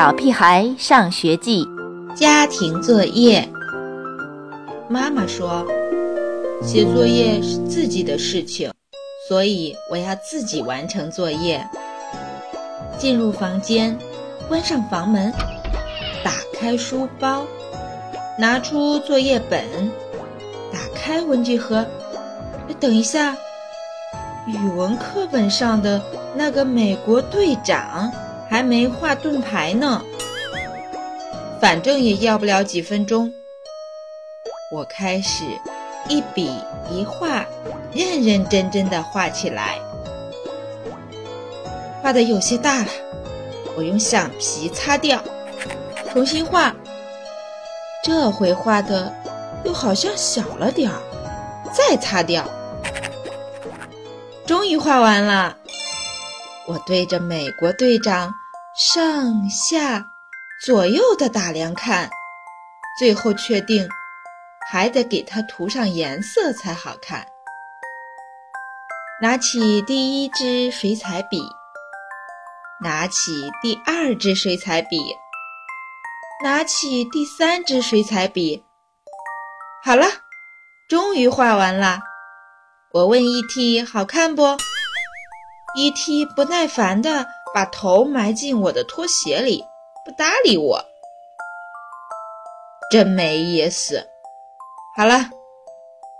小屁孩上学记》家庭作业。妈妈说，写作业是自己的事情，所以我要自己完成作业。进入房间，关上房门，打开书包，拿出作业本，打开文具盒。等一下，语文课本上的那个美国队长。还没画盾牌呢，反正也要不了几分钟。我开始一笔一画，认认真真的画起来。画的有些大了，我用橡皮擦掉，重新画。这回画的又好像小了点儿，再擦掉。终于画完了，我对着美国队长。上下左右的打量看，最后确定还得给它涂上颜色才好看。拿起第一支水彩笔，拿起第二支水彩笔，拿起第三支水彩笔。好了，终于画完了。我问 E.T. 好看不？E.T. 不耐烦的。把头埋进我的拖鞋里，不搭理我，真没意思。好了，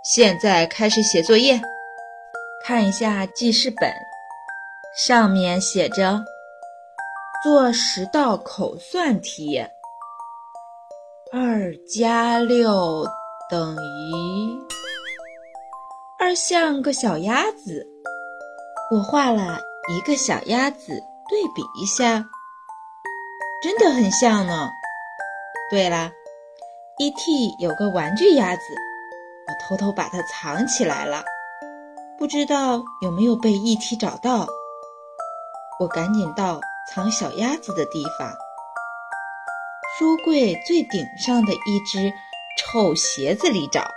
现在开始写作业。看一下记事本，上面写着：做十道口算题。二加六等于……二像个小鸭子，我画了一个小鸭子。对比一下，真的很像呢。对了，E.T. 有个玩具鸭子，我偷偷把它藏起来了，不知道有没有被 E.T. 找到。我赶紧到藏小鸭子的地方，书柜最顶上的一只臭鞋子里找。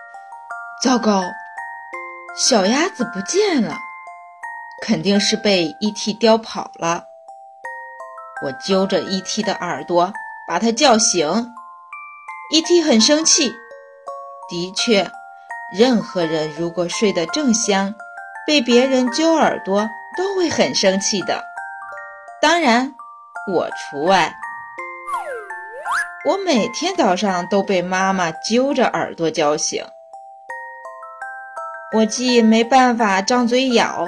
糟糕，小鸭子不见了，肯定是被 E.T. 叼跑了。我揪着 E.T. 的耳朵，把他叫醒。E.T. 很生气。的确，任何人如果睡得正香，被别人揪耳朵都会很生气的。当然，我除外。我每天早上都被妈妈揪着耳朵叫醒。我既没办法张嘴咬，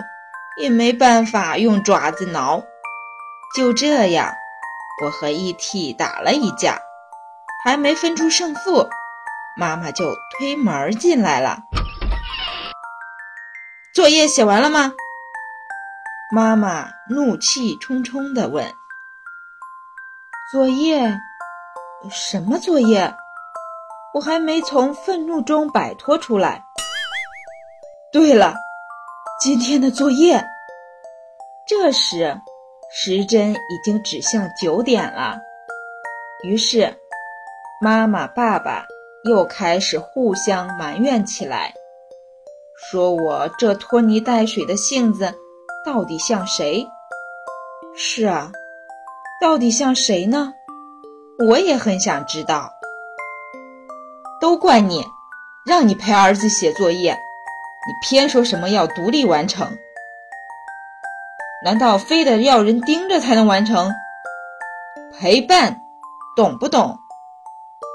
也没办法用爪子挠。就这样，我和 E.T. 打了一架，还没分出胜负，妈妈就推门进来了。作业写完了吗？妈妈怒气冲冲地问。作业？什么作业？我还没从愤怒中摆脱出来。对了，今天的作业。这时。时针已经指向九点了，于是妈妈、爸爸又开始互相埋怨起来，说我这拖泥带水的性子到底像谁？是啊，到底像谁呢？我也很想知道。都怪你，让你陪儿子写作业，你偏说什么要独立完成。难道非得要人盯着才能完成？陪伴，懂不懂？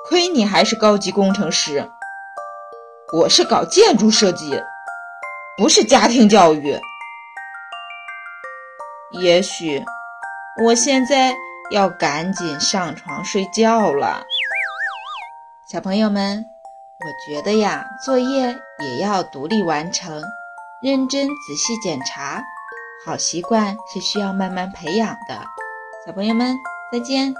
亏你还是高级工程师，我是搞建筑设计，不是家庭教育。也许我现在要赶紧上床睡觉了。小朋友们，我觉得呀，作业也要独立完成，认真仔细检查。好习惯是需要慢慢培养的，小朋友们再见。